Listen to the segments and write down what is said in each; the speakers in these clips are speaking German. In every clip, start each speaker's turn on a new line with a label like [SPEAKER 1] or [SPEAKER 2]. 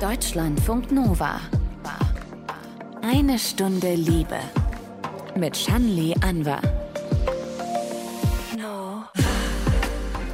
[SPEAKER 1] Deutschlandfunk Nova. Eine Stunde Liebe. Mit Shanli Anwar.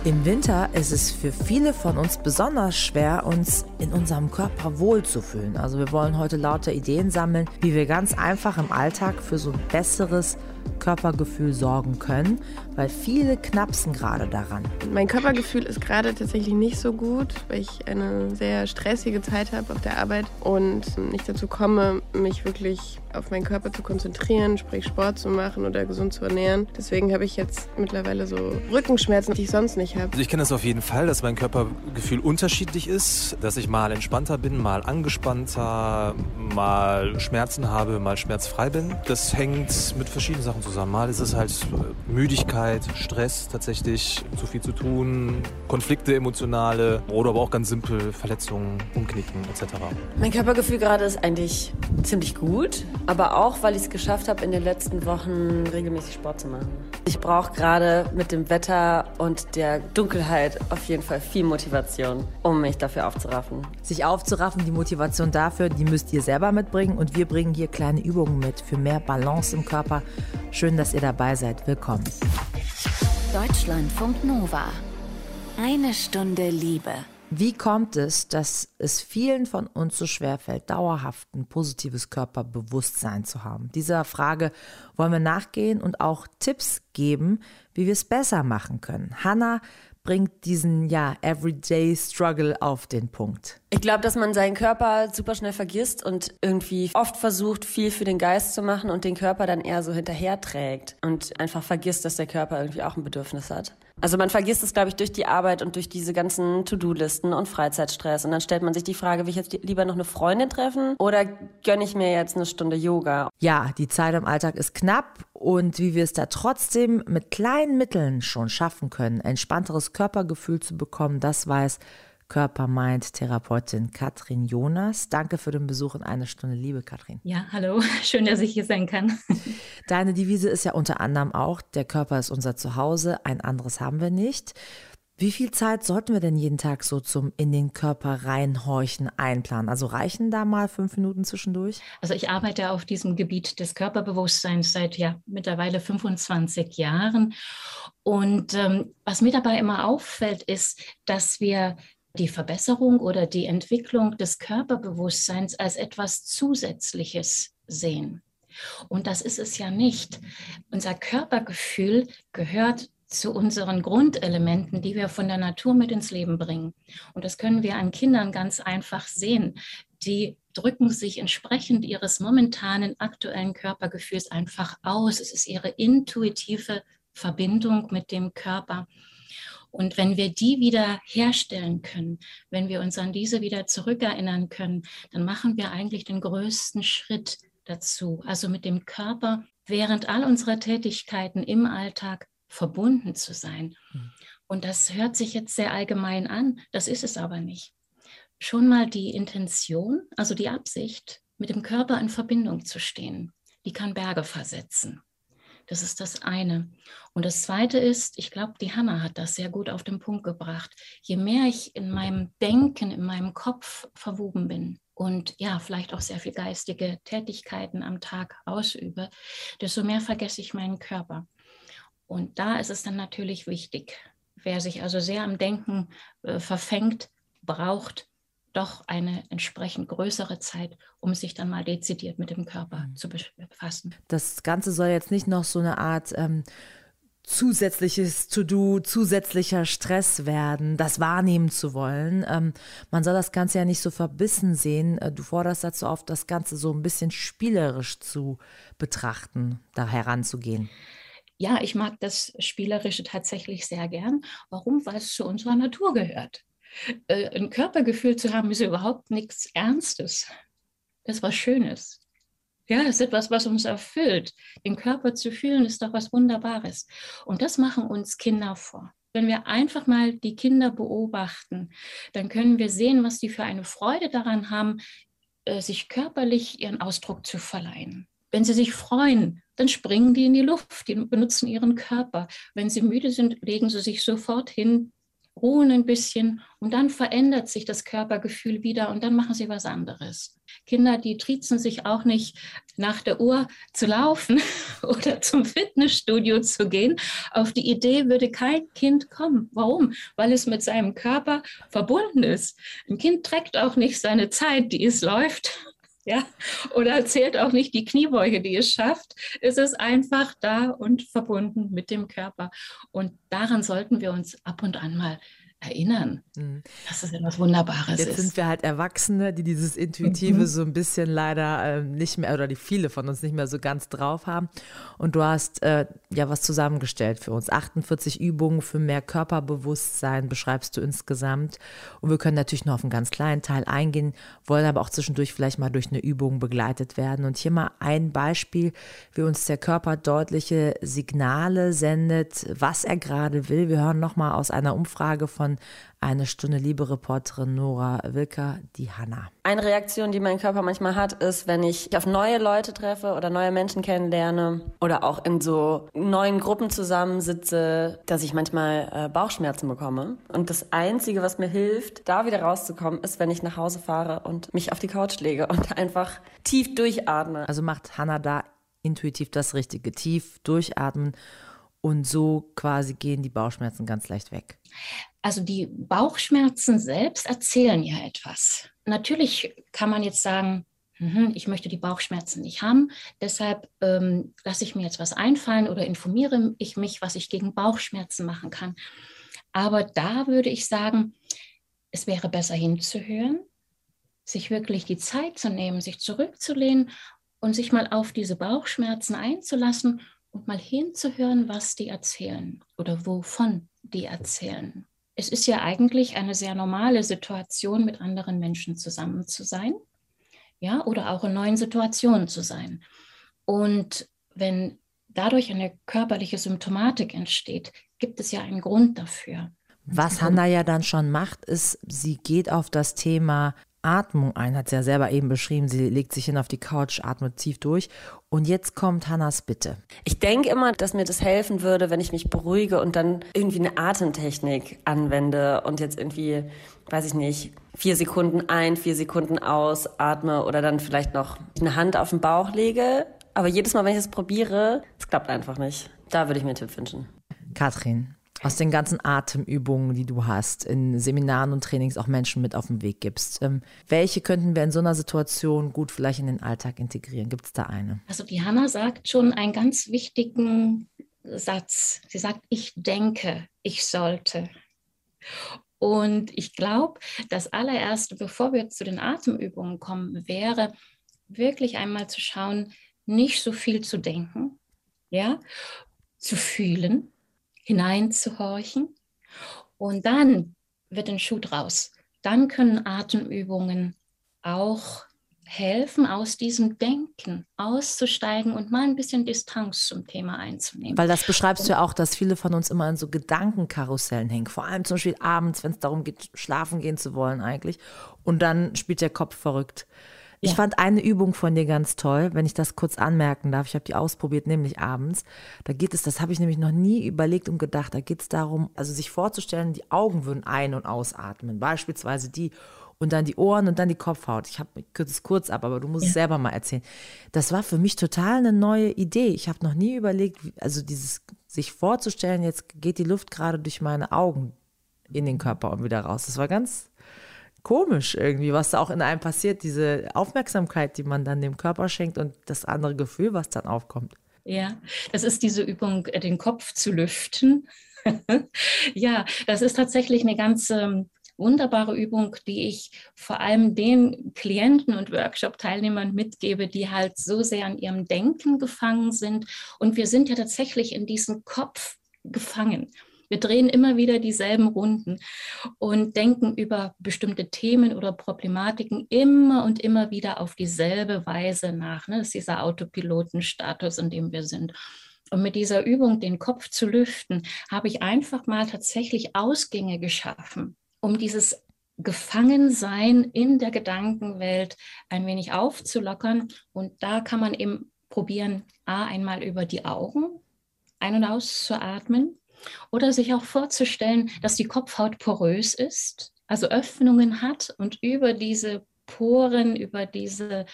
[SPEAKER 2] Im Winter ist es für viele von uns besonders schwer, uns in unserem Körper wohlzufühlen. Also wir wollen heute lauter Ideen sammeln, wie wir ganz einfach im Alltag für so ein besseres Körpergefühl sorgen können, weil viele knapsen gerade daran.
[SPEAKER 3] Mein Körpergefühl ist gerade tatsächlich nicht so gut, weil ich eine sehr stressige Zeit habe auf der Arbeit und nicht dazu komme, mich wirklich auf meinen Körper zu konzentrieren, sprich Sport zu machen oder gesund zu ernähren. Deswegen habe ich jetzt mittlerweile so Rückenschmerzen, die ich sonst nicht habe.
[SPEAKER 4] Also ich kenne das auf jeden Fall, dass mein Körpergefühl unterschiedlich ist, dass ich mal entspannter bin, mal angespannter, mal Schmerzen habe, mal schmerzfrei bin. Das hängt mit verschiedenen Sachen zusammen. Mal ist es halt äh, Müdigkeit, Stress tatsächlich, zu viel zu tun, Konflikte emotionale oder aber auch ganz simpel Verletzungen, Umknicken etc.
[SPEAKER 5] Mein Körpergefühl gerade ist eigentlich ziemlich gut. Aber auch, weil ich es geschafft habe, in den letzten Wochen regelmäßig Sport zu machen. Ich brauche gerade mit dem Wetter und der Dunkelheit auf jeden Fall viel Motivation, um mich dafür aufzuraffen.
[SPEAKER 2] Sich aufzuraffen, die Motivation dafür, die müsst ihr selber mitbringen. Und wir bringen hier kleine Übungen mit für mehr Balance im Körper. Schön, dass ihr dabei seid. Willkommen.
[SPEAKER 1] Deutschlandfunk Nova. Eine Stunde Liebe.
[SPEAKER 2] Wie kommt es, dass es vielen von uns so schwerfällt, dauerhaft ein positives Körperbewusstsein zu haben? Dieser Frage wollen wir nachgehen und auch Tipps geben, wie wir es besser machen können. Hannah bringt diesen ja everyday Struggle auf den Punkt.
[SPEAKER 5] Ich glaube, dass man seinen Körper super schnell vergisst und irgendwie oft versucht, viel für den Geist zu machen und den Körper dann eher so hinterher trägt und einfach vergisst, dass der Körper irgendwie auch ein Bedürfnis hat. Also man vergisst es, glaube ich, durch die Arbeit und durch diese ganzen To-Do-Listen und Freizeitstress. Und dann stellt man sich die Frage, will ich jetzt lieber noch eine Freundin treffen oder gönne ich mir jetzt eine Stunde Yoga?
[SPEAKER 2] Ja, die Zeit im Alltag ist knapp und wie wir es da trotzdem mit kleinen Mitteln schon schaffen können, entspannteres Körpergefühl zu bekommen, das weiß Körper-Mind-Therapeutin Katrin Jonas. Danke für den Besuch in einer Stunde Liebe, Katrin.
[SPEAKER 6] Ja, hallo, schön, dass ich hier sein kann.
[SPEAKER 2] Deine Devise ist ja unter anderem auch, der Körper ist unser Zuhause, ein anderes haben wir nicht. Wie viel Zeit sollten wir denn jeden Tag so zum in den Körper reinhorchen einplanen? Also reichen da mal fünf Minuten zwischendurch?
[SPEAKER 6] Also ich arbeite auf diesem Gebiet des Körperbewusstseins seit ja mittlerweile 25 Jahren. Und ähm, was mir dabei immer auffällt, ist, dass wir die Verbesserung oder die Entwicklung des Körperbewusstseins als etwas Zusätzliches sehen. Und das ist es ja nicht. Unser Körpergefühl gehört zu unseren Grundelementen, die wir von der Natur mit ins Leben bringen. Und das können wir an Kindern ganz einfach sehen. Die drücken sich entsprechend ihres momentanen aktuellen Körpergefühls einfach aus. Es ist ihre intuitive Verbindung mit dem Körper. Und wenn wir die wieder herstellen können, wenn wir uns an diese wieder zurückerinnern können, dann machen wir eigentlich den größten Schritt dazu. Also mit dem Körper während all unserer Tätigkeiten im Alltag verbunden zu sein. Hm. Und das hört sich jetzt sehr allgemein an, das ist es aber nicht. Schon mal die Intention, also die Absicht, mit dem Körper in Verbindung zu stehen, die kann Berge versetzen. Das ist das eine. Und das zweite ist, ich glaube, die Hanna hat das sehr gut auf den Punkt gebracht. Je mehr ich in meinem Denken, in meinem Kopf verwoben bin und ja, vielleicht auch sehr viel geistige Tätigkeiten am Tag ausübe, desto mehr vergesse ich meinen Körper. Und da ist es dann natürlich wichtig, wer sich also sehr am Denken äh, verfängt, braucht doch eine entsprechend größere Zeit, um sich dann mal dezidiert mit dem Körper mhm. zu befassen.
[SPEAKER 2] Das Ganze soll jetzt nicht noch so eine Art ähm, zusätzliches To-Do, zusätzlicher Stress werden, das wahrnehmen zu wollen. Ähm, man soll das Ganze ja nicht so verbissen sehen. Äh, du forderst dazu auf, das Ganze so ein bisschen spielerisch zu betrachten, da heranzugehen.
[SPEAKER 6] Ja, ich mag das Spielerische tatsächlich sehr gern. Warum? Weil es zu unserer Natur gehört. Äh, ein Körpergefühl zu haben, ist überhaupt nichts Ernstes. Das ist was Schönes. Ja, das ist etwas, was uns erfüllt. Den Körper zu fühlen, ist doch was Wunderbares. Und das machen uns Kinder vor. Wenn wir einfach mal die Kinder beobachten, dann können wir sehen, was die für eine Freude daran haben, äh, sich körperlich ihren Ausdruck zu verleihen. Wenn sie sich freuen, dann springen die in die Luft, die benutzen ihren Körper. Wenn sie müde sind, legen sie sich sofort hin, ruhen ein bisschen und dann verändert sich das Körpergefühl wieder und dann machen sie was anderes. Kinder, die triezen sich auch nicht nach der Uhr zu laufen oder zum Fitnessstudio zu gehen. Auf die Idee würde kein Kind kommen. Warum? Weil es mit seinem Körper verbunden ist. Ein Kind trägt auch nicht seine Zeit, die es läuft, ja, oder zählt auch nicht die Kniebeuge, die es schafft. Es ist einfach da und verbunden mit dem Körper. Und daran sollten wir uns ab und an mal erinnern, mhm. dass es etwas Wunderbares
[SPEAKER 2] Jetzt
[SPEAKER 6] ist.
[SPEAKER 2] Sind wir halt Erwachsene, die dieses Intuitive mhm. so ein bisschen leider äh, nicht mehr, oder die viele von uns nicht mehr so ganz drauf haben. Und du hast äh, ja was zusammengestellt für uns. 48 Übungen für mehr Körperbewusstsein beschreibst du insgesamt. Und wir können natürlich nur auf einen ganz kleinen Teil eingehen, wollen aber auch zwischendurch vielleicht mal durch eine Übung begleitet werden. Und hier mal ein Beispiel, wie uns der Körper deutliche Signale sendet, was er gerade will. Wir hören nochmal aus einer Umfrage von eine Stunde Liebe-Reporterin Nora Wilker, die Hanna.
[SPEAKER 5] Eine Reaktion, die mein Körper manchmal hat, ist, wenn ich auf neue Leute treffe oder neue Menschen kennenlerne oder auch in so neuen Gruppen zusammensitze, dass ich manchmal äh, Bauchschmerzen bekomme. Und das Einzige, was mir hilft, da wieder rauszukommen, ist, wenn ich nach Hause fahre und mich auf die Couch lege und einfach tief durchatme.
[SPEAKER 2] Also macht Hanna da intuitiv das Richtige. Tief durchatmen und so quasi gehen die Bauchschmerzen ganz leicht weg.
[SPEAKER 6] Also die Bauchschmerzen selbst erzählen ja etwas. Natürlich kann man jetzt sagen, mhm, ich möchte die Bauchschmerzen nicht haben, deshalb ähm, lasse ich mir jetzt was einfallen oder informiere ich mich, was ich gegen Bauchschmerzen machen kann. Aber da würde ich sagen, es wäre besser hinzuhören, sich wirklich die Zeit zu nehmen, sich zurückzulehnen und sich mal auf diese Bauchschmerzen einzulassen und mal hinzuhören, was die erzählen oder wovon die erzählen. Es ist ja eigentlich eine sehr normale Situation, mit anderen Menschen zusammen zu sein, ja, oder auch in neuen Situationen zu sein. Und wenn dadurch eine körperliche Symptomatik entsteht, gibt es ja einen Grund dafür.
[SPEAKER 2] Was Hanna ja dann schon macht, ist, sie geht auf das Thema Atmung ein, hat sie ja selber eben beschrieben. Sie legt sich hin auf die Couch, atmet tief durch. Und jetzt kommt Hannas Bitte.
[SPEAKER 5] Ich denke immer, dass mir das helfen würde, wenn ich mich beruhige und dann irgendwie eine Atemtechnik anwende und jetzt irgendwie, weiß ich nicht, vier Sekunden ein, vier Sekunden aus, atme oder dann vielleicht noch eine Hand auf den Bauch lege. Aber jedes Mal, wenn ich es probiere, es klappt einfach nicht. Da würde ich mir einen Tipp wünschen.
[SPEAKER 2] Katrin, aus den ganzen Atemübungen, die du hast, in Seminaren und Trainings auch Menschen mit auf den Weg gibst. Ähm, welche könnten wir in so einer Situation gut vielleicht in den Alltag integrieren? Gibt es da eine?
[SPEAKER 6] Also die Hanna sagt schon einen ganz wichtigen Satz. Sie sagt, ich denke, ich sollte. Und ich glaube, das allererste, bevor wir zu den Atemübungen kommen, wäre wirklich einmal zu schauen, nicht so viel zu denken, ja, zu fühlen, hineinzuhorchen. Und dann wird ein Schuh draus. Dann können Atemübungen auch helfen, aus diesem Denken auszusteigen und mal ein bisschen Distanz zum Thema einzunehmen.
[SPEAKER 2] Weil das beschreibst du ja auch, dass viele von uns immer in so Gedankenkarussellen hängen. Vor allem zum Beispiel abends, wenn es darum geht, schlafen gehen zu wollen eigentlich. Und dann spielt der Kopf verrückt. Ich ja. fand eine Übung von dir ganz toll, wenn ich das kurz anmerken darf. Ich habe die ausprobiert, nämlich abends. Da geht es, das habe ich nämlich noch nie überlegt und gedacht, da geht es darum, also sich vorzustellen, die Augen würden ein- und ausatmen. Beispielsweise die und dann die Ohren und dann die Kopfhaut. Ich habe es kurz ab, aber du musst ja. es selber mal erzählen. Das war für mich total eine neue Idee. Ich habe noch nie überlegt, also dieses sich vorzustellen, jetzt geht die Luft gerade durch meine Augen in den Körper und wieder raus. Das war ganz komisch irgendwie, was da auch in einem passiert, diese Aufmerksamkeit, die man dann dem Körper schenkt und das andere Gefühl, was dann aufkommt.
[SPEAKER 6] Ja, das ist diese Übung, äh, den Kopf zu lüften. ja, das ist tatsächlich eine ganz ähm, wunderbare Übung, die ich vor allem den Klienten und Workshop-Teilnehmern mitgebe, die halt so sehr an ihrem Denken gefangen sind. Und wir sind ja tatsächlich in diesem Kopf gefangen. Wir drehen immer wieder dieselben Runden und denken über bestimmte Themen oder Problematiken immer und immer wieder auf dieselbe Weise nach. Ne? Das ist dieser Autopilotenstatus, in dem wir sind. Und mit dieser Übung, den Kopf zu lüften, habe ich einfach mal tatsächlich Ausgänge geschaffen, um dieses Gefangensein in der Gedankenwelt ein wenig aufzulockern. Und da kann man eben probieren, A, einmal über die Augen ein- und auszuatmen Oder sich auch vorzustellen, dass die Kopfhaut porös ist, also Öffnungen hat und über diese Poren, über diese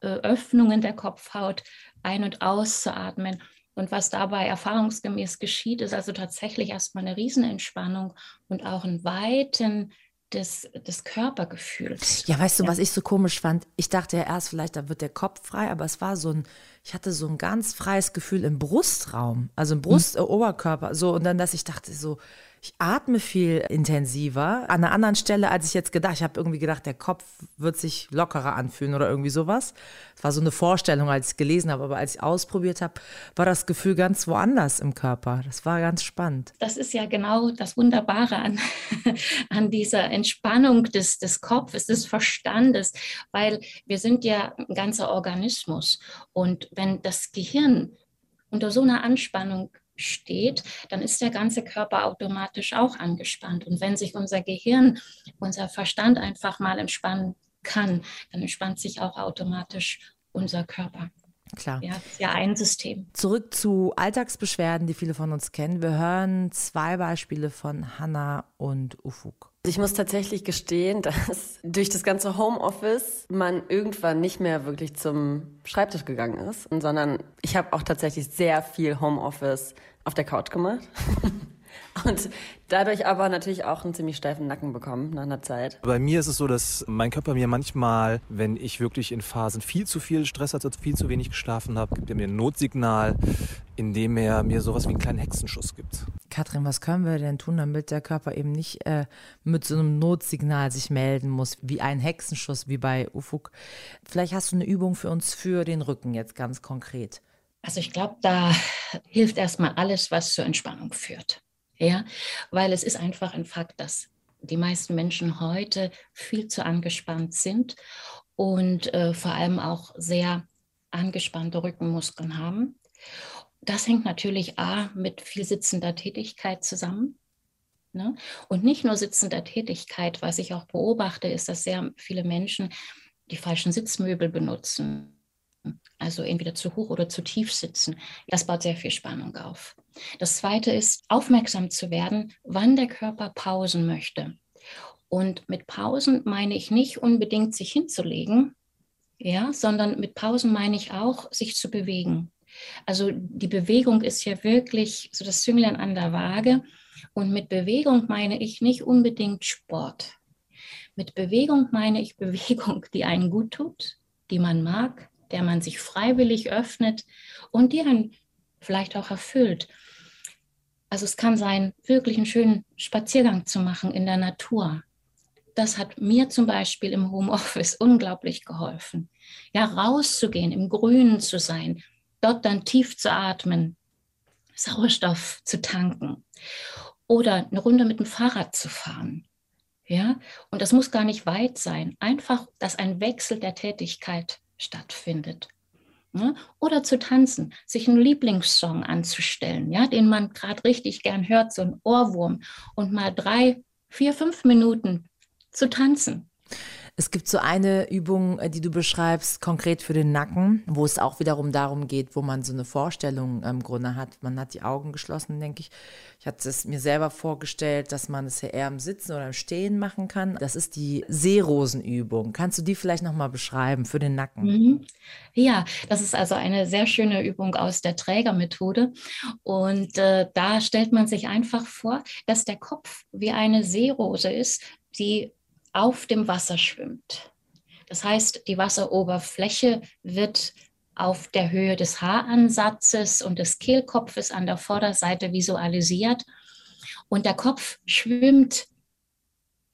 [SPEAKER 6] äh, Öffnungen der Kopfhaut ein- und auszuatmen. Und was dabei erfahrungsgemäß geschieht, ist also tatsächlich erstmal eine Riesenentspannung und auch einen weiten des, des Körpergefühls.
[SPEAKER 2] Ja, weißt du, ja. was ich so komisch fand? Ich dachte ja erst, vielleicht da wird der Kopf frei, aber es war so ein, ich hatte so ein ganz freies Gefühl im Brustraum, also im Brust, mhm. Oberkörper, so und dann, dass ich dachte so, ich atme viel intensiver an einer anderen Stelle, als ich jetzt gedacht. Ich habe irgendwie gedacht, der Kopf wird sich lockerer anfühlen oder irgendwie sowas. Es war so eine Vorstellung, als ich es gelesen habe, aber als ich ausprobiert habe, war das Gefühl ganz woanders im Körper. Das war ganz spannend.
[SPEAKER 6] Das ist ja genau das Wunderbare an, an dieser Entspannung des, des Kopfes, des Verstandes, weil wir sind ja ein ganzer Organismus. Und wenn das Gehirn unter so einer Anspannung steht, dann ist der ganze Körper automatisch auch angespannt. Und wenn sich unser Gehirn, unser Verstand einfach mal entspannen kann, dann entspannt sich auch automatisch unser Körper.
[SPEAKER 2] Klar.
[SPEAKER 6] Ja, ja ein System.
[SPEAKER 2] Zurück zu Alltagsbeschwerden, die viele von uns kennen. Wir hören zwei Beispiele von Hanna und Ufuk.
[SPEAKER 5] Ich muss tatsächlich gestehen, dass durch das ganze Homeoffice man irgendwann nicht mehr wirklich zum Schreibtisch gegangen ist, sondern ich habe auch tatsächlich sehr viel Homeoffice auf der Couch gemacht. Und dadurch aber natürlich auch einen ziemlich steifen Nacken bekommen nach einer Zeit.
[SPEAKER 4] Bei mir ist es so, dass mein Körper mir manchmal, wenn ich wirklich in Phasen viel zu viel Stress hatte, viel zu wenig geschlafen habe, gibt er mir ein Notsignal, in dem er mir sowas wie einen kleinen Hexenschuss gibt.
[SPEAKER 2] Katrin, was können wir denn tun, damit der Körper eben nicht äh, mit so einem Notsignal sich melden muss, wie ein Hexenschuss, wie bei Ufuk? Vielleicht hast du eine Übung für uns für den Rücken jetzt ganz konkret.
[SPEAKER 6] Also ich glaube, da hilft erstmal alles, was zur Entspannung führt. Ja, weil es ist einfach ein Fakt, dass die meisten Menschen heute viel zu angespannt sind und äh, vor allem auch sehr angespannte Rückenmuskeln haben. Das hängt natürlich A mit viel sitzender Tätigkeit zusammen. Ne? Und nicht nur sitzender Tätigkeit, was ich auch beobachte, ist, dass sehr viele Menschen die falschen Sitzmöbel benutzen also entweder zu hoch oder zu tief sitzen. Das baut sehr viel Spannung auf. Das Zweite ist, aufmerksam zu werden, wann der Körper pausen möchte. Und mit Pausen meine ich nicht unbedingt sich hinzulegen, ja, sondern mit Pausen meine ich auch, sich zu bewegen. Also die Bewegung ist ja wirklich so das Zünglein an der Waage. Und mit Bewegung meine ich nicht unbedingt Sport. Mit Bewegung meine ich Bewegung, die einen gut tut, die man mag, der man sich freiwillig öffnet und die einen vielleicht auch erfüllt. Also es kann sein, wirklich einen schönen Spaziergang zu machen in der Natur. Das hat mir zum Beispiel im Homeoffice unglaublich geholfen. Ja, rauszugehen, im Grünen zu sein, dort dann tief zu atmen, Sauerstoff zu tanken oder eine Runde mit dem Fahrrad zu fahren. Ja, und das muss gar nicht weit sein. Einfach, dass ein Wechsel der Tätigkeit stattfindet. Ja? Oder zu tanzen, sich einen Lieblingssong anzustellen, ja, den man gerade richtig gern hört, so ein Ohrwurm, und mal drei, vier, fünf Minuten zu tanzen.
[SPEAKER 2] Es gibt so eine Übung, äh, die du beschreibst, konkret für den Nacken, wo es auch wiederum darum geht, wo man so eine Vorstellung im Grunde hat. Man hat die Augen geschlossen, denke ich. Ich hatte es mir selber vorgestellt, dass man es ja eher im Sitzen oder im Stehen machen kann. Das ist die Seerosenübung. Kannst du die vielleicht nochmal beschreiben für den Nacken?
[SPEAKER 6] Mhm. Ja, das ist also eine sehr schöne Übung aus der Trägermethode. Und äh, da stellt man sich einfach vor, dass der Kopf wie eine Seerose ist, die auf dem Wasser schwimmt. Das heißt, die Wasseroberfläche wird auf der Höhe des Haaransatzes und des Kehlkopfes an der Vorderseite visualisiert. Und der Kopf schwimmt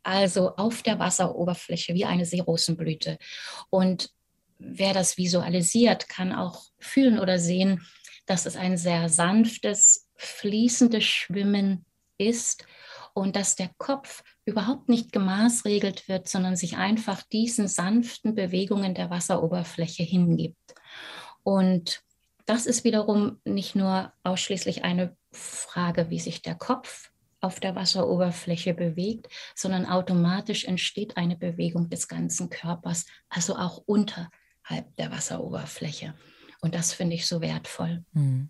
[SPEAKER 6] also auf der Wasseroberfläche wie eine Seerosenblüte. Und wer das visualisiert, kann auch fühlen oder sehen, dass es ein sehr sanftes, fließendes Schwimmen ist und dass der Kopf überhaupt nicht gemaßregelt wird, sondern sich einfach diesen sanften Bewegungen der Wasseroberfläche hingibt. Und das ist wiederum nicht nur ausschließlich eine Frage, wie sich der Kopf auf der Wasseroberfläche bewegt, sondern automatisch entsteht eine Bewegung des ganzen Körpers, also auch unterhalb der Wasseroberfläche. Und das finde ich so wertvoll.
[SPEAKER 2] Hm.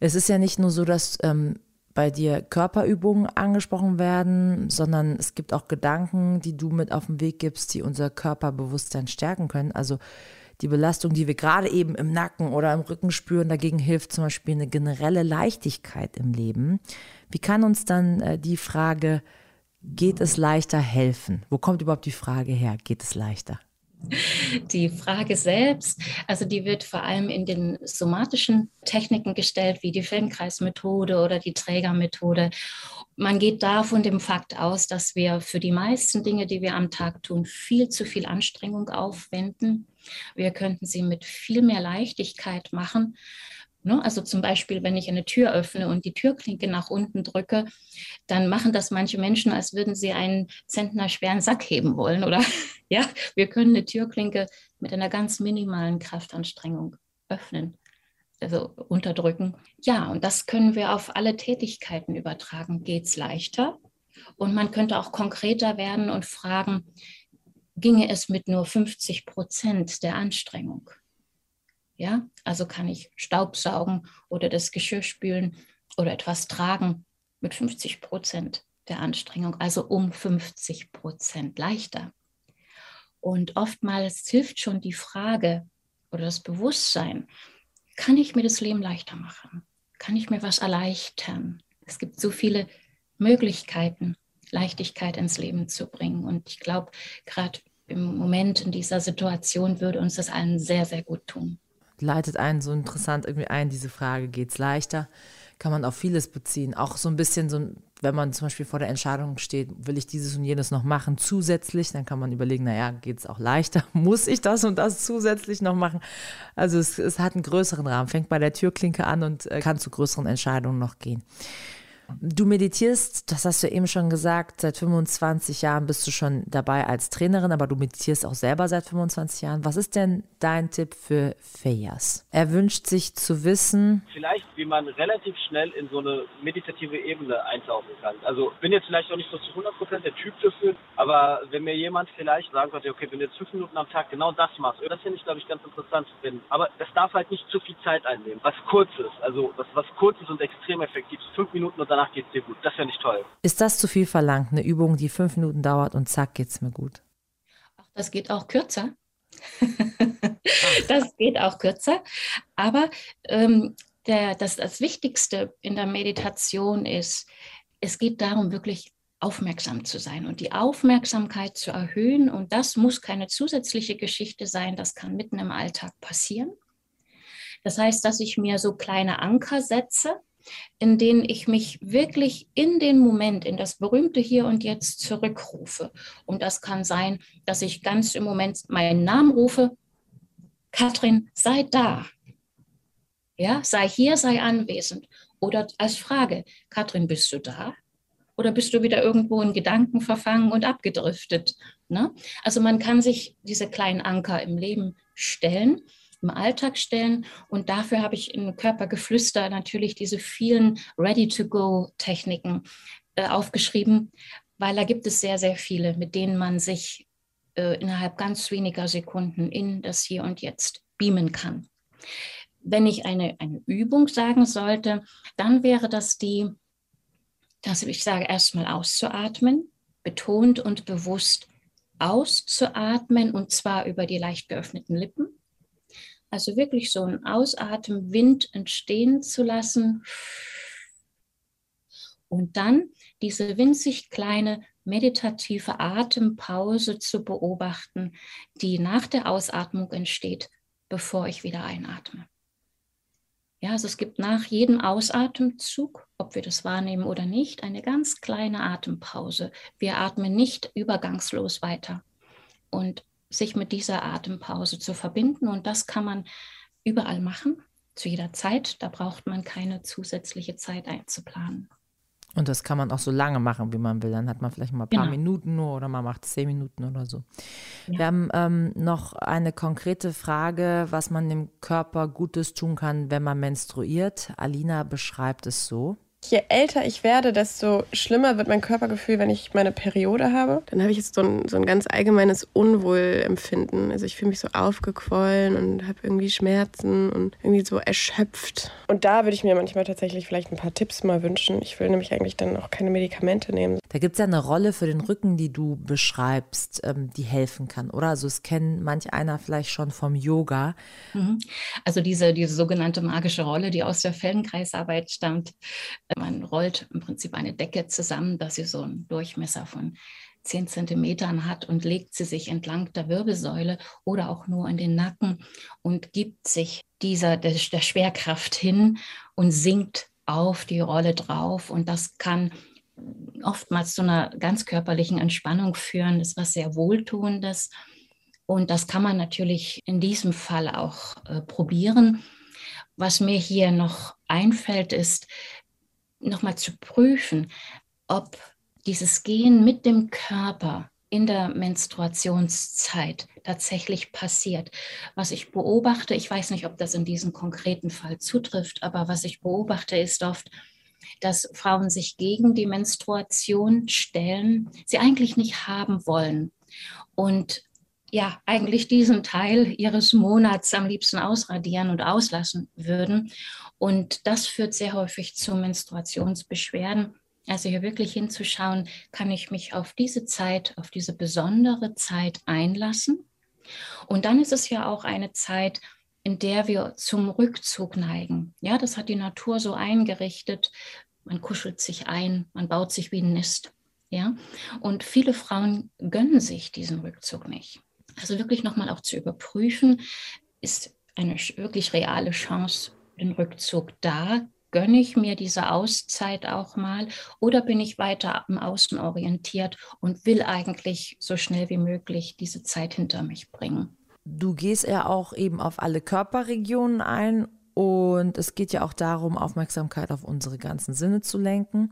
[SPEAKER 2] Es ist ja nicht nur so, dass ähm, bei dir Körperübungen angesprochen werden, sondern es gibt auch Gedanken, die du mit auf den Weg gibst, die unser Körperbewusstsein stärken können. Also die Belastung, die wir gerade eben im Nacken oder im Rücken spüren, dagegen hilft zum Beispiel eine generelle Leichtigkeit im Leben. Wie kann uns dann äh, die Frage, geht es leichter helfen? Wo kommt überhaupt die Frage her, geht es leichter?
[SPEAKER 6] Die Frage selbst, also die wird vor allem in den somatischen Techniken gestellt, wie die Feldenkreismethode oder die Trägermethode. Man geht da von dem Fakt aus, dass wir für die meisten Dinge, die wir am Tag tun, viel zu viel Anstrengung aufwenden. Wir könnten sie mit viel mehr Leichtigkeit machen. Ne? Also zum Beispiel, wenn ich eine Tür öffne und die Türklinke nach unten drücke, dann machen das manche Menschen, als würden sie einen Zentner schweren Sack heben wollen. Oder ja, wir können eine Türklinke mit einer ganz minimalen Kraftanstrengung öffnen, also unterdrücken. Ja, und das können wir auf alle Tätigkeiten übertragen. Geht es leichter? Und man könnte auch konkreter werden und fragen, ginge es mit nur 50 Prozent der Anstrengung? Ja, also kann ich Staubsaugen oder das Geschirr spülen oder etwas tragen mit 50 Prozent der Anstrengung, also um 50 Prozent leichter. Und oftmals hilft schon die Frage oder das Bewusstsein, kann ich mir das Leben leichter machen? Kann ich mir was erleichtern? Es gibt so viele Möglichkeiten, Leichtigkeit ins Leben zu bringen. Und ich glaube, gerade im Moment in dieser Situation würde uns das allen sehr, sehr gut tun
[SPEAKER 2] leitet einen so interessant irgendwie ein, diese Frage, geht es leichter? Kann man auf vieles beziehen. Auch so ein bisschen so, wenn man zum Beispiel vor der Entscheidung steht, will ich dieses und jenes noch machen zusätzlich, dann kann man überlegen, naja, geht es auch leichter? Muss ich das und das zusätzlich noch machen? Also es, es hat einen größeren Rahmen, fängt bei der Türklinke an und äh, kann zu größeren Entscheidungen noch gehen. Du meditierst, das hast du eben schon gesagt, seit 25 Jahren bist du schon dabei als Trainerin, aber du meditierst auch selber seit 25 Jahren. Was ist denn dein Tipp für Fejas? Er wünscht sich zu wissen,
[SPEAKER 7] vielleicht wie man relativ schnell in so eine meditative Ebene eintauchen kann. Also bin jetzt vielleicht auch nicht so zu 100% der Typ dafür, aber wenn mir jemand vielleicht sagen könnte, okay, wenn du jetzt fünf Minuten am Tag genau das machst, das finde ich, glaube ich, ganz interessant zu finden. Aber das darf halt nicht zu viel Zeit einnehmen. Was kurz ist, also was, was kurz ist und extrem effektiv ist, fünf Minuten und dann danach geht's dir gut. Das wäre nicht toll.
[SPEAKER 2] Ist das zu viel verlangt, eine Übung, die fünf Minuten dauert und zack, geht's mir gut?
[SPEAKER 6] Ach, das geht auch kürzer. das geht auch kürzer. Aber ähm, der, das, das Wichtigste in der Meditation ist, es geht darum, wirklich aufmerksam zu sein und die Aufmerksamkeit zu erhöhen. Und das muss keine zusätzliche Geschichte sein, das kann mitten im Alltag passieren. Das heißt, dass ich mir so kleine Anker setze, in denen ich mich wirklich in den Moment, in das berühmte Hier und Jetzt zurückrufe. Und das kann sein, dass ich ganz im Moment meinen Namen rufe. Katrin, sei da. Ja, sei hier, sei anwesend. Oder als Frage, Katrin, bist du da? Oder bist du wieder irgendwo in Gedanken verfangen und abgedriftet? Ne? Also man kann sich diese kleinen Anker im Leben stellen im Alltag stellen. Und dafür habe ich in Körpergeflüster natürlich diese vielen Ready-to-Go-Techniken äh, aufgeschrieben, weil da gibt es sehr, sehr viele, mit denen man sich äh, innerhalb ganz weniger Sekunden in das Hier und Jetzt beamen kann. Wenn ich eine, eine Übung sagen sollte, dann wäre das die, dass ich sage, erstmal auszuatmen, betont und bewusst auszuatmen und zwar über die leicht geöffneten Lippen. Also wirklich so einen Ausatmenwind entstehen zu lassen. Und dann diese winzig kleine meditative Atempause zu beobachten, die nach der Ausatmung entsteht, bevor ich wieder einatme. Ja, also es gibt nach jedem Ausatemzug, ob wir das wahrnehmen oder nicht, eine ganz kleine Atempause. Wir atmen nicht übergangslos weiter. Und sich mit dieser Atempause zu verbinden. Und das kann man überall machen, zu jeder Zeit. Da braucht man keine zusätzliche Zeit einzuplanen.
[SPEAKER 2] Und das kann man auch so lange machen, wie man will. Dann hat man vielleicht mal ein paar genau. Minuten nur oder man macht zehn Minuten oder so. Ja. Wir haben ähm, noch eine konkrete Frage, was man dem Körper Gutes tun kann, wenn man menstruiert. Alina beschreibt es so.
[SPEAKER 3] Je älter ich werde, desto schlimmer wird mein Körpergefühl, wenn ich meine Periode habe. Dann habe ich jetzt so ein, so ein ganz allgemeines Unwohlempfinden. Also ich fühle mich so aufgequollen und habe irgendwie Schmerzen und irgendwie so erschöpft. Und da würde ich mir manchmal tatsächlich vielleicht ein paar Tipps mal wünschen. Ich will nämlich eigentlich dann auch keine Medikamente nehmen.
[SPEAKER 2] Da gibt es ja eine Rolle für den Rücken, die du beschreibst, ähm, die helfen kann, oder? Also es kennt manch einer vielleicht schon vom Yoga.
[SPEAKER 6] Mhm. Also diese, diese sogenannte magische Rolle, die aus der Feldenkreisarbeit stammt man rollt im Prinzip eine Decke zusammen, dass sie so einen Durchmesser von 10 Zentimetern hat und legt sie sich entlang der Wirbelsäule oder auch nur in den Nacken und gibt sich dieser der, der Schwerkraft hin und sinkt auf die Rolle drauf. Und das kann oftmals zu einer ganz körperlichen Entspannung führen. Das ist was sehr Wohltuendes. Und das kann man natürlich in diesem Fall auch äh, probieren. Was mir hier noch einfällt, ist, nochmal zu prüfen, ob dieses Gehen mit dem Körper in der Menstruationszeit tatsächlich passiert. Was ich beobachte, ich weiß nicht, ob das in diesem konkreten Fall zutrifft, aber was ich beobachte, ist oft, dass Frauen sich gegen die Menstruation stellen, sie eigentlich nicht haben wollen. Und ja, eigentlich diesen Teil ihres Monats am liebsten ausradieren und auslassen würden. Und das führt sehr häufig zu Menstruationsbeschwerden. Also hier wirklich hinzuschauen, kann ich mich auf diese Zeit, auf diese besondere Zeit einlassen. Und dann ist es ja auch eine Zeit, in der wir zum Rückzug neigen. Ja, das hat die Natur so eingerichtet. Man kuschelt sich ein, man baut sich wie ein Nest. Ja, und viele Frauen gönnen sich diesen Rückzug nicht. Also wirklich nochmal auch zu überprüfen, ist eine wirklich reale Chance, den Rückzug da? Gönne ich mir diese Auszeit auch mal oder bin ich weiter am Außen orientiert und will eigentlich so schnell wie möglich diese Zeit hinter mich bringen?
[SPEAKER 2] Du gehst ja auch eben auf alle Körperregionen ein und es geht ja auch darum, Aufmerksamkeit auf unsere ganzen Sinne zu lenken.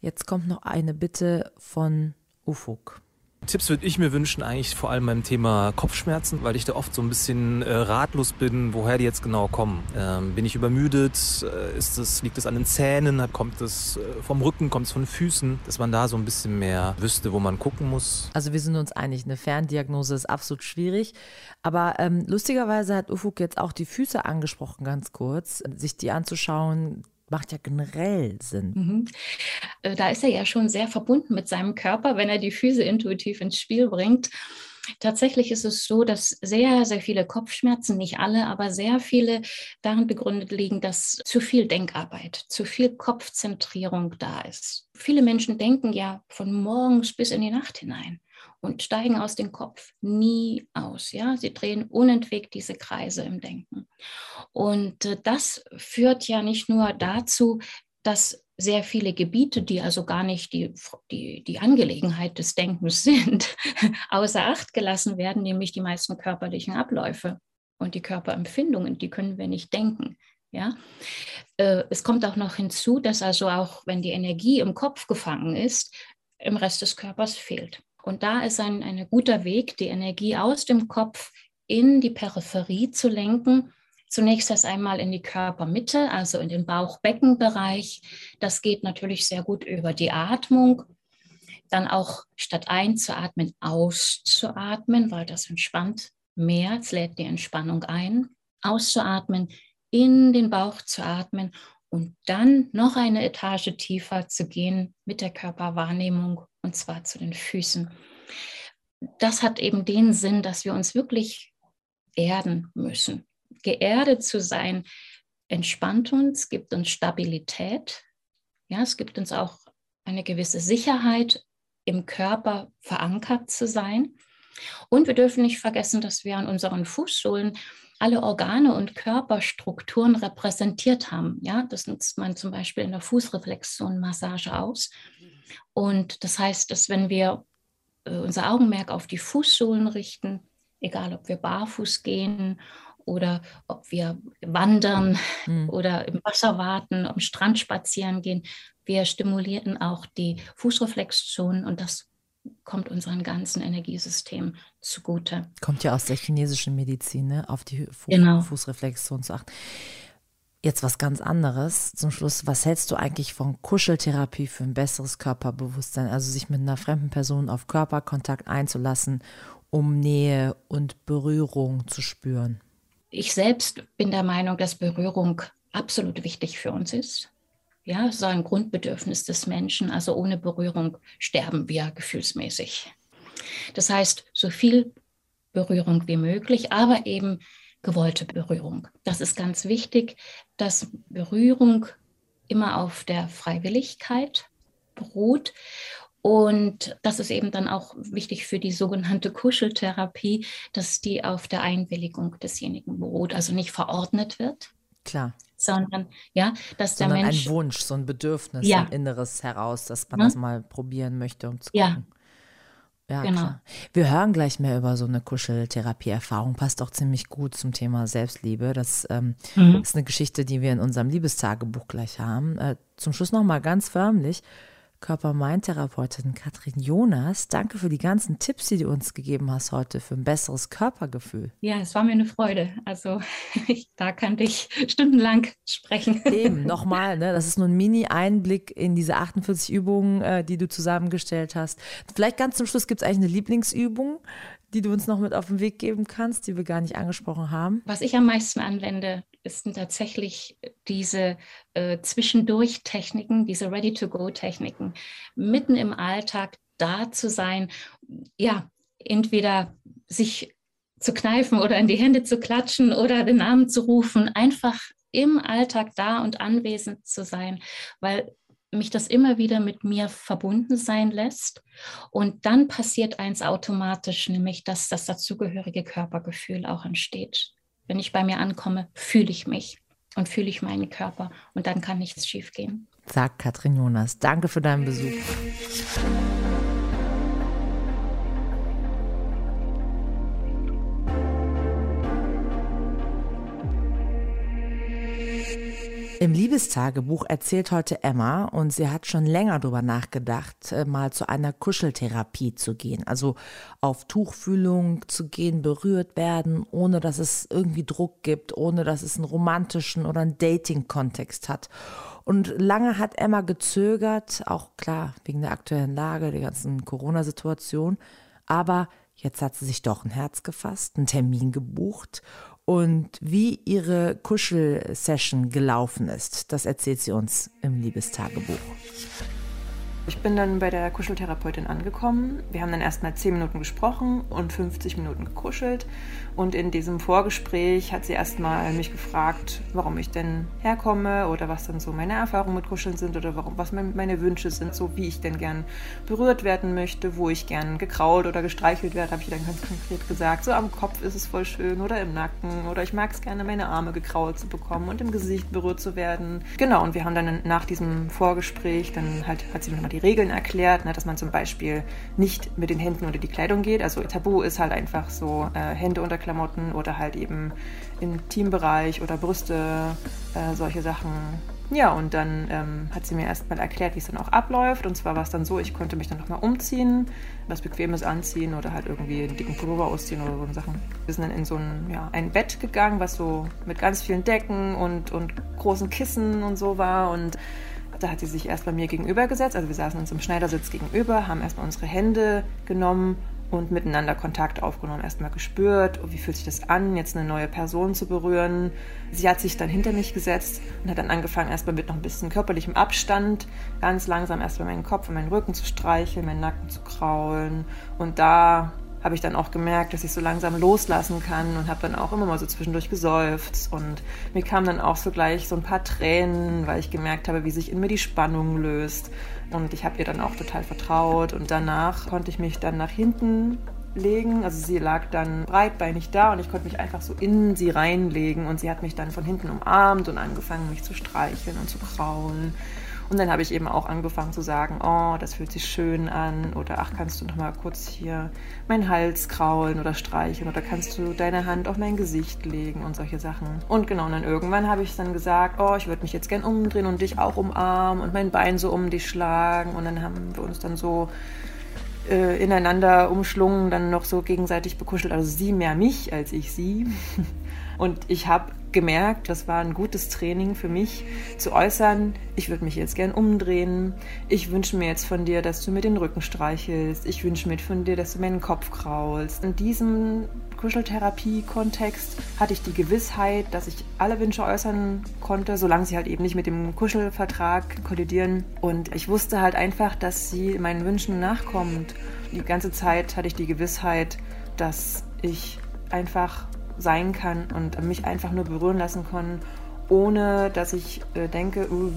[SPEAKER 2] Jetzt kommt noch eine Bitte von Ufuk.
[SPEAKER 4] Tipps würde ich mir wünschen, eigentlich vor allem beim Thema Kopfschmerzen, weil ich da oft so ein bisschen äh, ratlos bin, woher die jetzt genau kommen. Ähm, bin ich übermüdet? Äh, ist das, liegt es an den Zähnen? Kommt es äh, vom Rücken? Kommt es von Füßen? Dass man da so ein bisschen mehr wüsste, wo man gucken muss.
[SPEAKER 2] Also wir sind uns einig, eine Ferndiagnose ist absolut schwierig. Aber ähm, lustigerweise hat Ufuk jetzt auch die Füße angesprochen, ganz kurz. Sich die anzuschauen, macht ja generell Sinn. Mhm.
[SPEAKER 6] Äh, da ist er ja schon sehr verbunden mit seinem Körper, wenn er die Füße intuitiv ins Spiel bringt. Tatsächlich ist es so, dass sehr, sehr viele Kopfschmerzen, nicht alle, aber sehr viele darin begründet liegen, dass zu viel Denkarbeit, zu viel Kopfzentrierung da ist. Viele Menschen denken ja von morgens bis in die Nacht hinein und steigen aus dem Kopf nie aus. Ja, sie drehen unentwegt diese Kreise im Denken. Und äh, das führt ja nicht nur dazu, dass sehr viele Gebiete, die also gar nicht die, die, die Angelegenheit des Denkens sind, außer Acht gelassen werden, nämlich die meisten körperlichen Abläufe und die Körperempfindungen, die können wir nicht denken. Ja? Äh, es kommt auch noch hinzu, dass also auch, wenn die Energie im Kopf gefangen ist, im Rest des Körpers fehlt. Und da ist ein, ein guter Weg, die Energie aus dem Kopf in die Peripherie zu lenken. Zunächst erst einmal in die Körpermitte, also in den Bauchbeckenbereich. Das geht natürlich sehr gut über die Atmung. Dann auch statt einzuatmen, auszuatmen, weil das entspannt mehr, es lädt die Entspannung ein. Auszuatmen, in den Bauch zu atmen und dann noch eine Etage tiefer zu gehen mit der Körperwahrnehmung und zwar zu den Füßen. Das hat eben den Sinn, dass wir uns wirklich erden müssen. Geerdet zu sein entspannt uns, gibt uns Stabilität. Ja, es gibt uns auch eine gewisse Sicherheit, im Körper verankert zu sein. Und wir dürfen nicht vergessen, dass wir an unseren Fußsohlen alle Organe und Körperstrukturen repräsentiert haben. Ja, das nutzt man zum Beispiel in der Fußreflexionmassage aus. Und das heißt, dass wenn wir äh, unser Augenmerk auf die Fußsohlen richten, egal ob wir barfuß gehen oder ob wir wandern mhm. oder im Wasser warten, am Strand spazieren gehen, wir stimulieren auch die Fußreflexzonen und das kommt unserem ganzen Energiesystem zugute.
[SPEAKER 2] Kommt ja aus der chinesischen Medizin, ne? auf die Fu genau. Fußreflexion zu achten. Jetzt was ganz anderes. Zum Schluss, was hältst du eigentlich von Kuscheltherapie für ein besseres Körperbewusstsein? Also sich mit einer fremden Person auf Körperkontakt einzulassen, um Nähe und Berührung zu spüren.
[SPEAKER 6] Ich selbst bin der Meinung, dass Berührung absolut wichtig für uns ist. Ja, so ein Grundbedürfnis des Menschen. Also ohne Berührung sterben wir gefühlsmäßig. Das heißt, so viel Berührung wie möglich, aber eben gewollte Berührung. Das ist ganz wichtig, dass Berührung immer auf der Freiwilligkeit beruht. Und das ist eben dann auch wichtig für die sogenannte Kuscheltherapie, dass die auf der Einwilligung desjenigen beruht, also nicht verordnet wird.
[SPEAKER 2] Klar.
[SPEAKER 6] Sondern, ja, dass
[SPEAKER 2] sondern
[SPEAKER 6] der Mensch.
[SPEAKER 2] ein Wunsch, so ein Bedürfnis,
[SPEAKER 6] Ja.
[SPEAKER 2] ein Inneres heraus, dass man
[SPEAKER 6] Ja.
[SPEAKER 2] das mal probieren möchte, um zu gucken. Ja,
[SPEAKER 6] Genau.
[SPEAKER 2] klar. Wir hören gleich mehr über so eine Kuscheltherapie-Erfahrung. Passt auch ziemlich gut zum Thema Selbstliebe. Das ähm,
[SPEAKER 6] Mhm.
[SPEAKER 2] ist eine Geschichte, die wir in unserem Liebestagebuch gleich haben. Äh, zum Schluss nochmal ganz förmlich. Körper-Mind-Therapeutin Katrin Jonas, danke für die ganzen Tipps, die du uns gegeben hast heute für ein besseres Körpergefühl.
[SPEAKER 6] Ja, es war mir eine Freude. Also ich, da kann ich stundenlang sprechen.
[SPEAKER 2] Eben, nochmal, ne? das ist nur ein Mini-Einblick in diese 48 Übungen, äh, die du zusammengestellt hast. Vielleicht ganz zum Schluss gibt es eigentlich eine Lieblingsübung, die du uns noch mit auf den Weg geben kannst, die wir gar nicht angesprochen haben.
[SPEAKER 6] Was ich am meisten anwende, sind tatsächlich diese äh, Zwischendurch-Techniken, diese Ready-to-Go-Techniken, mitten im Alltag da zu sein, ja, entweder sich zu kneifen oder in die Hände zu klatschen oder den Namen zu rufen, einfach im Alltag da und anwesend zu sein, weil mich das immer wieder mit mir verbunden sein lässt. Und dann passiert eins automatisch, nämlich dass das dazugehörige Körpergefühl auch entsteht. Wenn ich bei mir ankomme, fühle ich mich und fühle ich meinen Körper und dann kann nichts schiefgehen.
[SPEAKER 2] Sagt Katrin Jonas. Danke für deinen Besuch. Im Liebestagebuch erzählt heute Emma und sie hat schon länger darüber nachgedacht, äh, mal zu einer Kuscheltherapie zu gehen. Also auf Tuchfühlung zu gehen, berührt werden, ohne dass es irgendwie Druck gibt, ohne dass es einen romantischen oder einen Dating-Kontext hat. Und lange hat Emma gezögert, auch klar wegen der aktuellen Lage, der ganzen Corona-Situation. Aber jetzt hat sie sich doch ein Herz gefasst, einen Termin gebucht. Und wie ihre Kuschelsession gelaufen ist, das erzählt sie uns im Liebestagebuch.
[SPEAKER 8] Ich bin dann bei der Kuscheltherapeutin angekommen. Wir haben dann erstmal 10 Minuten gesprochen und 50 Minuten gekuschelt. Und in diesem Vorgespräch hat sie erstmal mich gefragt, warum ich denn herkomme oder was dann so meine Erfahrungen mit Kuscheln sind oder warum, was mein- meine Wünsche sind, so wie ich denn gern berührt werden möchte, wo ich gern gekrault oder gestreichelt werde, habe ich dann ganz konkret gesagt. So am Kopf ist es voll schön oder im Nacken oder ich mag es gerne, meine Arme gekrault zu bekommen und im Gesicht berührt zu werden. Genau, und wir haben dann nach diesem Vorgespräch, dann halt, hat sie mir nochmal die Regeln erklärt, ne, dass man zum Beispiel nicht mit den Händen unter die Kleidung geht. Also Tabu ist halt einfach so äh, Hände unter Klamotten oder halt eben Intimbereich oder Brüste, äh, solche Sachen. Ja, und dann ähm, hat sie mir erstmal erklärt, wie es dann auch abläuft. Und zwar war es dann so, ich konnte mich dann nochmal umziehen, was Bequemes anziehen oder halt irgendwie einen dicken Pullover ausziehen oder so Sachen. Wir sind dann in so ein, ja, ein Bett gegangen, was so mit ganz vielen Decken und, und großen Kissen und so war. Und da hat sie sich erst bei mir gegenüber gesetzt. Also wir saßen uns im Schneidersitz gegenüber, haben erstmal unsere Hände genommen und miteinander Kontakt aufgenommen. Erstmal gespürt, oh, wie fühlt sich das an, jetzt eine neue Person zu berühren. Sie hat sich dann hinter mich gesetzt und hat dann angefangen, erstmal mit noch ein bisschen körperlichem Abstand, ganz langsam erstmal meinen Kopf und meinen Rücken zu streicheln, meinen Nacken zu kraulen. Und da habe ich dann auch gemerkt, dass ich so langsam loslassen kann und habe dann auch immer mal so zwischendurch geseufzt. Und mir kamen dann auch so gleich so ein paar Tränen, weil ich gemerkt habe, wie sich in mir die Spannung löst. Und ich habe ihr dann auch total vertraut. Und danach konnte ich mich dann nach hinten legen, also sie lag dann breitbeinig da und ich konnte mich einfach so in sie reinlegen. Und sie hat mich dann von hinten umarmt und angefangen mich zu streicheln und zu kraulen und dann habe ich eben auch angefangen zu sagen, oh, das fühlt sich schön an oder ach, kannst du noch mal kurz hier meinen Hals kraulen oder streicheln oder kannst du deine Hand auf mein Gesicht legen und solche Sachen. Und genau, und dann irgendwann habe ich dann gesagt, oh, ich würde mich jetzt gern umdrehen und dich auch umarmen und mein Bein so um dich schlagen und dann haben wir uns dann so äh, ineinander umschlungen, dann noch so gegenseitig bekuschelt, also sie mehr mich als ich sie. Und ich habe gemerkt, das war ein gutes Training für mich, zu äußern, ich würde mich jetzt gern umdrehen, ich wünsche mir jetzt von dir, dass du mir den Rücken streichelst, ich wünsche mir von dir, dass du mir den Kopf kraulst. In diesem Kuscheltherapie-Kontext hatte ich die Gewissheit, dass ich alle Wünsche äußern konnte, solange sie halt eben nicht mit dem Kuschelvertrag kollidieren. Und ich wusste halt einfach, dass sie meinen Wünschen nachkommt. Die ganze Zeit hatte ich die Gewissheit, dass ich einfach sein kann und mich einfach nur berühren lassen kann, ohne dass ich äh, denke, uh,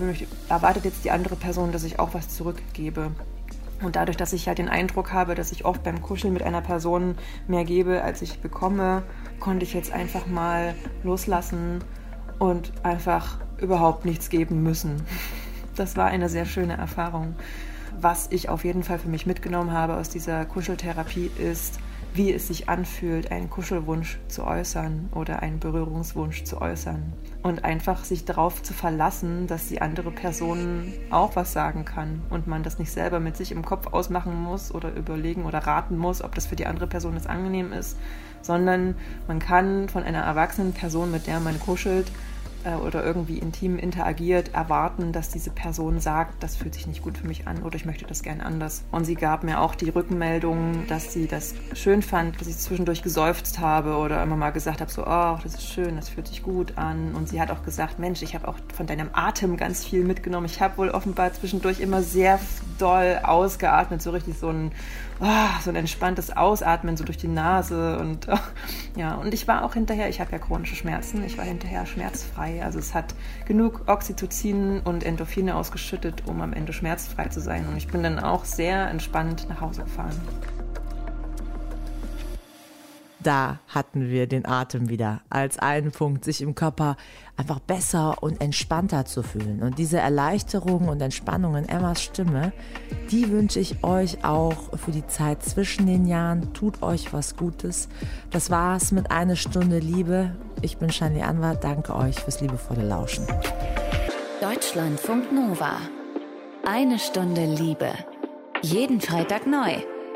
[SPEAKER 8] erwartet jetzt die andere Person, dass ich auch was zurückgebe. Und dadurch, dass ich halt den Eindruck habe, dass ich oft beim Kuscheln mit einer Person mehr gebe, als ich bekomme, konnte ich jetzt einfach mal loslassen und einfach überhaupt nichts geben müssen. Das war eine sehr schöne Erfahrung. Was ich auf jeden Fall für mich mitgenommen habe aus dieser Kuscheltherapie ist, wie es sich anfühlt, einen Kuschelwunsch zu äußern oder einen Berührungswunsch zu äußern. Und einfach sich darauf zu verlassen, dass die andere Person auch was sagen kann und man das nicht selber mit sich im Kopf ausmachen muss oder überlegen oder raten muss, ob das für die andere Person jetzt angenehm ist, sondern man kann von einer erwachsenen Person, mit der man kuschelt, äh, oder irgendwie intim interagiert, erwarten, dass diese Person sagt, das fühlt sich nicht gut für mich an oder ich möchte das gern anders. Und sie gab mir auch die Rückmeldung, dass sie das schön fand, dass ich zwischendurch geseufzt habe oder immer mal gesagt habe, so, oh, das ist schön, das fühlt sich gut an. Und sie hat auch gesagt, Mensch, ich habe auch von deinem Atem ganz viel mitgenommen. Ich habe wohl offenbar zwischendurch immer sehr doll ausgeatmet, so richtig so ein oh, so ein entspanntes Ausatmen so durch die Nase und oh, ja, und ich war auch hinterher, ich habe ja chronische Schmerzen, ich war hinterher schmerzfrei. Also es hat genug Oxytocin und Endorphine ausgeschüttet, um am Ende schmerzfrei zu sein. Und ich bin dann auch sehr entspannt nach Hause gefahren
[SPEAKER 2] da hatten wir den Atem wieder als einen Punkt, sich im Körper einfach besser und entspannter zu fühlen. Und diese Erleichterung und Entspannung in Emmas Stimme, die wünsche ich euch auch für die Zeit zwischen den Jahren. Tut euch was Gutes. Das war's mit einer Stunde Liebe. Ich bin Shani Anwar. Danke euch fürs liebevolle Lauschen.
[SPEAKER 1] Deutschlandfunk Nova. Eine Stunde Liebe. Jeden Freitag neu